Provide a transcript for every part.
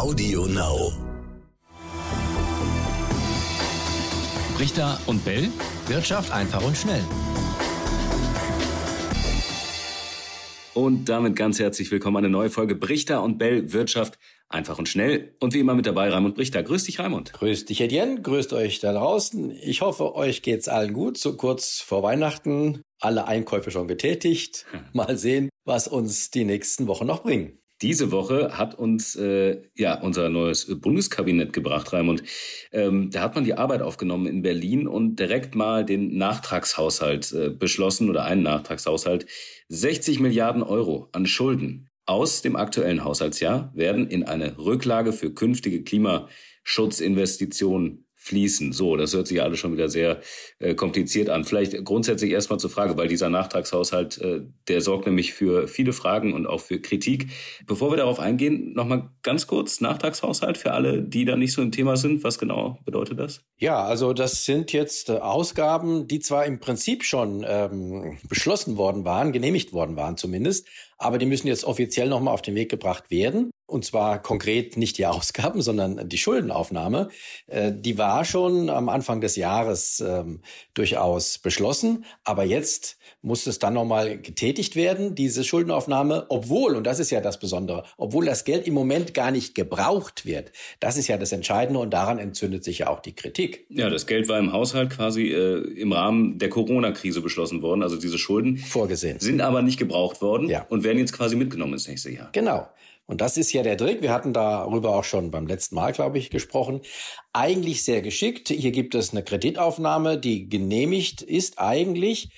Audio Now. Richter und Bell. Wirtschaft einfach und schnell. Und damit ganz herzlich willkommen eine neue Folge Brichter und Bell Wirtschaft einfach und schnell. Und wie immer mit dabei Raimund Brichter. Grüß dich, Raimund. Grüß dich, Etienne. Grüßt euch da draußen. Ich hoffe, euch geht's allen gut. So kurz vor Weihnachten. Alle Einkäufe schon getätigt. Mal sehen, was uns die nächsten Wochen noch bringen. Diese Woche hat uns äh, ja unser neues Bundeskabinett gebracht, Raimund. Ähm, da hat man die Arbeit aufgenommen in Berlin und direkt mal den Nachtragshaushalt äh, beschlossen oder einen Nachtragshaushalt. 60 Milliarden Euro an Schulden aus dem aktuellen Haushaltsjahr werden in eine Rücklage für künftige Klimaschutzinvestitionen fließen. So, das hört sich ja alles schon wieder sehr äh, kompliziert an. Vielleicht grundsätzlich erstmal zur Frage, weil dieser Nachtragshaushalt, äh, der sorgt nämlich für viele Fragen und auch für Kritik. Bevor wir darauf eingehen, nochmal ganz kurz Nachtragshaushalt für alle, die da nicht so im Thema sind. Was genau bedeutet das? Ja, also das sind jetzt äh, Ausgaben, die zwar im Prinzip schon ähm, beschlossen worden waren, genehmigt worden waren zumindest, aber die müssen jetzt offiziell nochmal auf den Weg gebracht werden. Und zwar konkret nicht die Ausgaben, sondern die Schuldenaufnahme. Äh, die war schon am Anfang des Jahres ähm, durchaus beschlossen, aber jetzt muss es dann nochmal getätigt werden, diese Schuldenaufnahme, obwohl, und das ist ja das Besondere, obwohl das Geld im Moment gar nicht gebraucht wird. Das ist ja das Entscheidende und daran entzündet sich ja auch die Kritik. Ja, das Geld war im Haushalt quasi äh, im Rahmen der Corona-Krise beschlossen worden, also diese Schulden. Vorgesehen. Sind aber nicht gebraucht worden ja. und werden jetzt quasi mitgenommen ins nächste Jahr. Genau. Und das ist ja der Trick. Wir hatten darüber auch schon beim letzten Mal, glaube ich, gesprochen. Eigentlich sehr geschickt. Hier gibt es eine Kreditaufnahme, die genehmigt ist eigentlich.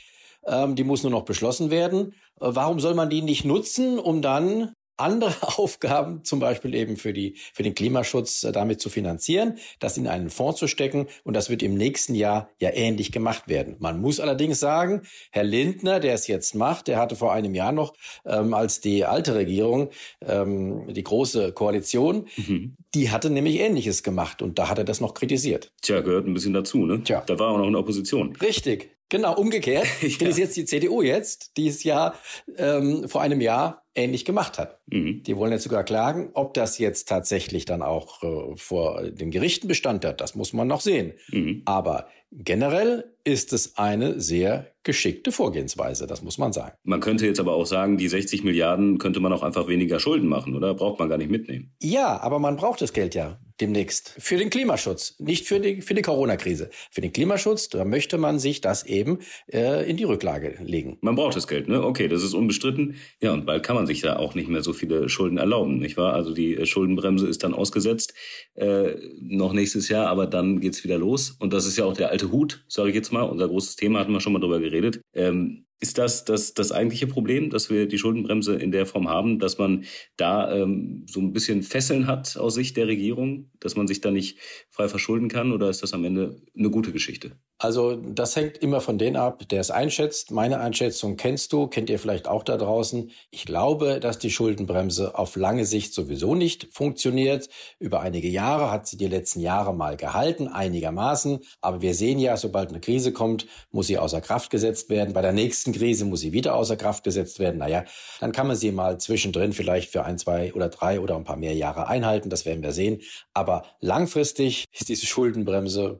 Ähm, die muss nur noch beschlossen werden. Äh, warum soll man die nicht nutzen, um dann andere Aufgaben, zum Beispiel eben für, die, für den Klimaschutz, äh, damit zu finanzieren, das in einen Fonds zu stecken. Und das wird im nächsten Jahr ja ähnlich gemacht werden. Man muss allerdings sagen, Herr Lindner, der es jetzt macht, der hatte vor einem Jahr noch, ähm, als die alte Regierung, ähm, die große Koalition, mhm. die hatte nämlich Ähnliches gemacht. Und da hat er das noch kritisiert. Tja, gehört ein bisschen dazu, ne? Tja. Da war er auch noch in der Opposition. Richtig. Genau, umgekehrt. ja. Kritisiert die CDU jetzt, die es ja ähm, vor einem Jahr ähnlich gemacht hat. Mhm. Die wollen jetzt sogar klagen. Ob das jetzt tatsächlich dann auch äh, vor den Gerichten Bestand hat, das muss man noch sehen. Mhm. Aber generell ist es eine sehr geschickte Vorgehensweise, das muss man sagen. Man könnte jetzt aber auch sagen, die 60 Milliarden könnte man auch einfach weniger Schulden machen, oder? Braucht man gar nicht mitnehmen. Ja, aber man braucht das Geld ja demnächst für den Klimaschutz, nicht für die, für die Corona-Krise. Für den Klimaschutz, da möchte man sich das eben äh, in die Rücklage legen. Man braucht das Geld, ne? Okay, das ist unbestritten. Ja, und bald kann man sich da auch nicht mehr so viele Schulden erlauben, nicht wahr? Also die äh, Schuldenbremse ist dann ausgesetzt, äh, noch nächstes Jahr, aber dann geht's wieder los. Und das ist ja auch der alte Hut, sage ich jetzt mal. Unser großes Thema hatten wir schon mal drüber geredet. Ähm, ist das, das das eigentliche Problem, dass wir die Schuldenbremse in der Form haben, dass man da ähm, so ein bisschen Fesseln hat aus Sicht der Regierung, dass man sich da nicht frei verschulden kann? Oder ist das am Ende eine gute Geschichte? Also das hängt immer von denen ab, der es einschätzt. Meine Einschätzung kennst du, kennt ihr vielleicht auch da draußen. Ich glaube, dass die Schuldenbremse auf lange Sicht sowieso nicht funktioniert. Über einige Jahre hat sie die letzten Jahre mal gehalten, einigermaßen. Aber wir sehen ja, sobald eine Krise kommt, muss sie außer Kraft gesetzt werden. Bei der nächsten Krise muss sie wieder außer Kraft gesetzt werden. Naja, dann kann man sie mal zwischendrin vielleicht für ein, zwei oder drei oder ein paar mehr Jahre einhalten. Das werden wir sehen. Aber langfristig ist diese Schuldenbremse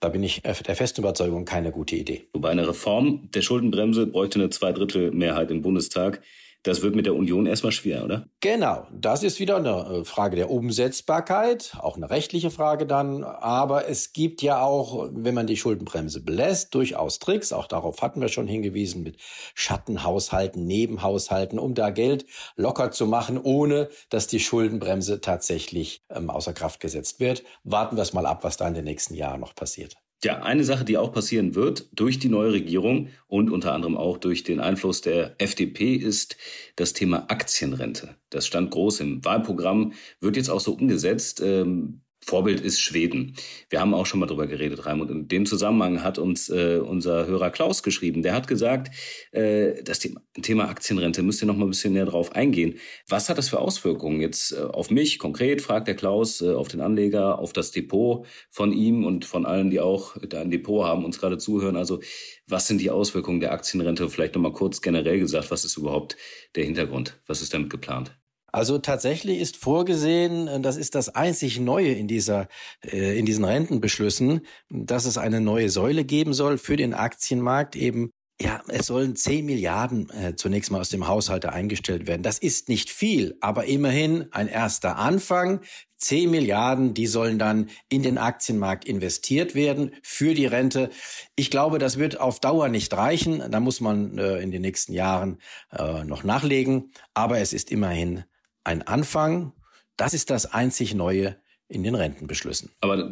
da bin ich der festen Überzeugung keine gute Idee. Wobei eine Reform der Schuldenbremse bräuchte eine Zweidrittelmehrheit im Bundestag. Das wird mit der Union erstmal schwer, oder? Genau, das ist wieder eine äh, Frage der Umsetzbarkeit, auch eine rechtliche Frage dann. Aber es gibt ja auch, wenn man die Schuldenbremse belässt, durchaus Tricks. Auch darauf hatten wir schon hingewiesen mit Schattenhaushalten, Nebenhaushalten, um da Geld locker zu machen, ohne dass die Schuldenbremse tatsächlich ähm, außer Kraft gesetzt wird. Warten wir es mal ab, was da in den nächsten Jahren noch passiert. Ja, eine Sache, die auch passieren wird durch die neue Regierung und unter anderem auch durch den Einfluss der FDP, ist das Thema Aktienrente. Das stand groß im Wahlprogramm, wird jetzt auch so umgesetzt. Ähm, Vorbild ist Schweden. Wir haben auch schon mal drüber geredet, Raimund. In dem Zusammenhang hat uns äh, unser Hörer Klaus geschrieben. Der hat gesagt, äh, das Thema, Thema Aktienrente müsst ihr noch mal ein bisschen näher drauf eingehen. Was hat das für Auswirkungen jetzt äh, auf mich konkret, fragt der Klaus, äh, auf den Anleger, auf das Depot von ihm und von allen, die auch da ein Depot haben, uns gerade zuhören. Also was sind die Auswirkungen der Aktienrente? Vielleicht noch mal kurz generell gesagt, was ist überhaupt der Hintergrund? Was ist damit geplant? Also tatsächlich ist vorgesehen, das ist das einzig Neue in dieser, äh, in diesen Rentenbeschlüssen, dass es eine neue Säule geben soll für den Aktienmarkt, eben ja, es sollen 10 Milliarden äh, zunächst mal aus dem Haushalt eingestellt werden. Das ist nicht viel, aber immerhin ein erster Anfang. 10 Milliarden, die sollen dann in den Aktienmarkt investiert werden für die Rente. Ich glaube, das wird auf Dauer nicht reichen. Da muss man äh, in den nächsten Jahren äh, noch nachlegen. Aber es ist immerhin ein Anfang. Das ist das einzig Neue in den Rentenbeschlüssen. Aber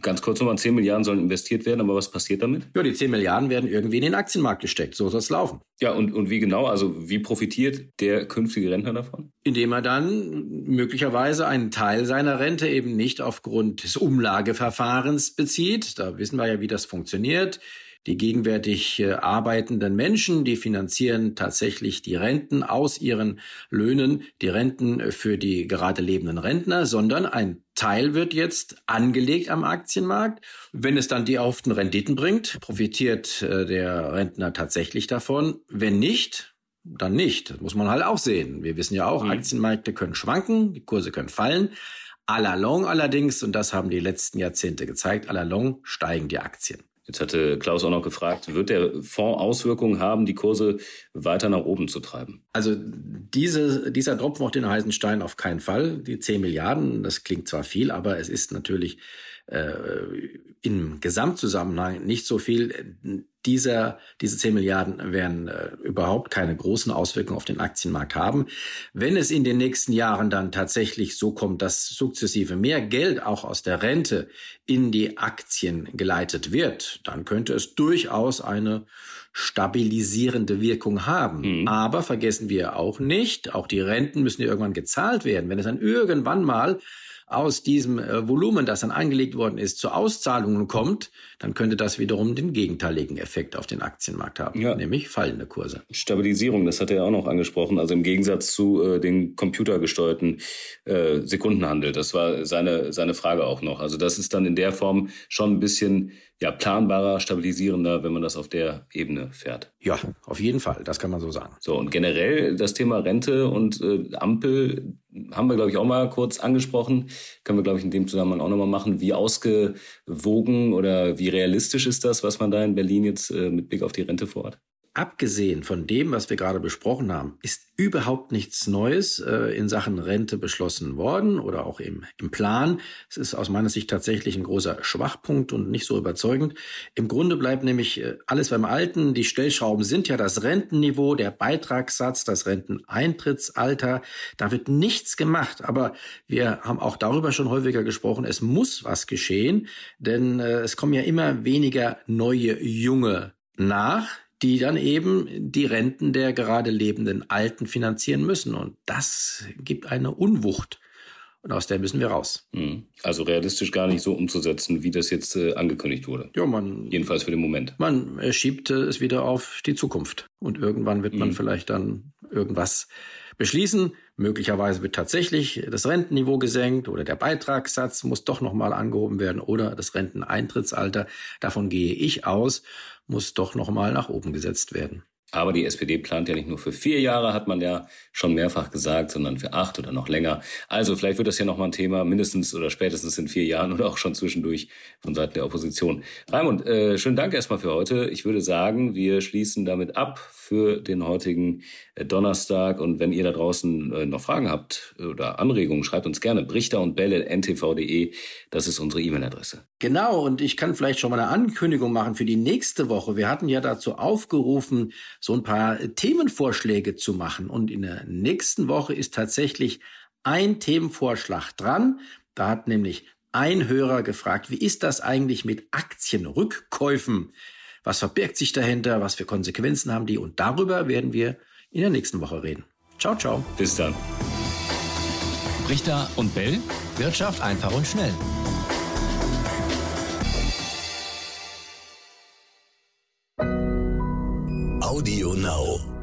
ganz kurz nochmal, 10 Milliarden sollen investiert werden, aber was passiert damit? Ja, die 10 Milliarden werden irgendwie in den Aktienmarkt gesteckt. So soll es laufen. Ja, und, und wie genau? Also wie profitiert der künftige Rentner davon? Indem er dann möglicherweise einen Teil seiner Rente eben nicht aufgrund des Umlageverfahrens bezieht. Da wissen wir ja, wie das funktioniert. Die gegenwärtig äh, arbeitenden Menschen, die finanzieren tatsächlich die Renten aus ihren Löhnen, die Renten für die gerade lebenden Rentner, sondern ein Teil wird jetzt angelegt am Aktienmarkt. Wenn es dann die erhofften Renditen bringt, profitiert äh, der Rentner tatsächlich davon. Wenn nicht, dann nicht. Das muss man halt auch sehen. Wir wissen ja auch, mhm. Aktienmärkte können schwanken, die Kurse können fallen. À la long allerdings, und das haben die letzten Jahrzehnte gezeigt, à la long steigen die Aktien. Jetzt hatte Klaus auch noch gefragt, wird der Fonds Auswirkungen haben, die Kurse weiter nach oben zu treiben? Also diese, dieser Tropfen auf den heißen Stein auf keinen Fall. Die 10 Milliarden, das klingt zwar viel, aber es ist natürlich äh, im Gesamtzusammenhang nicht so viel. Dieser, diese 10 Milliarden werden äh, überhaupt keine großen Auswirkungen auf den Aktienmarkt haben. Wenn es in den nächsten Jahren dann tatsächlich so kommt, dass sukzessive mehr Geld auch aus der Rente in die Aktien geleitet wird, dann könnte es durchaus eine stabilisierende Wirkung haben. Mhm. Aber vergessen wir auch nicht, auch die Renten müssen ja irgendwann gezahlt werden. Wenn es dann irgendwann mal aus diesem äh, Volumen, das dann angelegt worden ist, zu Auszahlungen kommt, dann könnte das wiederum den gegenteiligen Effekt auf den Aktienmarkt haben, ja. nämlich fallende Kurse. Stabilisierung, das hat er ja auch noch angesprochen, also im Gegensatz zu äh, den computergesteuerten äh, Sekundenhandel. Das war seine, seine Frage auch noch. Also das ist dann in der Form schon ein bisschen ja, planbarer, stabilisierender, wenn man das auf der Ebene fährt. Ja, auf jeden Fall, das kann man so sagen. So, und generell das Thema Rente und äh, Ampel haben wir, glaube ich, auch mal kurz angesprochen. Können wir, glaube ich, in dem Zusammenhang auch nochmal machen. Wie ausgewogen oder wie realistisch ist das, was man da in Berlin jetzt äh, mit Blick auf die Rente vorhat? Abgesehen von dem, was wir gerade besprochen haben, ist überhaupt nichts Neues äh, in Sachen Rente beschlossen worden oder auch im, im Plan. Es ist aus meiner Sicht tatsächlich ein großer Schwachpunkt und nicht so überzeugend. Im Grunde bleibt nämlich äh, alles beim Alten. Die Stellschrauben sind ja das Rentenniveau, der Beitragssatz, das Renteneintrittsalter. Da wird nichts gemacht. Aber wir haben auch darüber schon häufiger gesprochen. Es muss was geschehen, denn äh, es kommen ja immer weniger neue Junge nach die dann eben die Renten der gerade lebenden Alten finanzieren müssen. Und das gibt eine Unwucht. Und aus der müssen wir raus. Hm. Also realistisch gar nicht so umzusetzen, wie das jetzt äh, angekündigt wurde. Ja, man. Jedenfalls für den Moment. Man äh, schiebt äh, es wieder auf die Zukunft. Und irgendwann wird man hm. vielleicht dann irgendwas beschließen. Möglicherweise wird tatsächlich das Rentenniveau gesenkt oder der Beitragssatz muss doch nochmal angehoben werden oder das Renteneintrittsalter. Davon gehe ich aus muss doch noch mal nach oben gesetzt werden. Aber die SPD plant ja nicht nur für vier Jahre, hat man ja schon mehrfach gesagt, sondern für acht oder noch länger. Also vielleicht wird das ja noch mal ein Thema, mindestens oder spätestens in vier Jahren oder auch schon zwischendurch von Seiten der Opposition. Raimund, äh, schönen Dank erstmal für heute. Ich würde sagen, wir schließen damit ab für den heutigen äh, Donnerstag. Und wenn ihr da draußen äh, noch Fragen habt oder Anregungen, schreibt uns gerne brichter und belle ntv.de. Das ist unsere E-Mail-Adresse. Genau. Und ich kann vielleicht schon mal eine Ankündigung machen für die nächste Woche. Wir hatten ja dazu aufgerufen, so ein paar Themenvorschläge zu machen. Und in der nächsten Woche ist tatsächlich ein Themenvorschlag dran. Da hat nämlich ein Hörer gefragt, wie ist das eigentlich mit Aktienrückkäufen? Was verbirgt sich dahinter? Was für Konsequenzen haben die? Und darüber werden wir in der nächsten Woche reden. Ciao, ciao. Bis dann. Richter und Bell. Wirtschaft einfach und schnell. Now.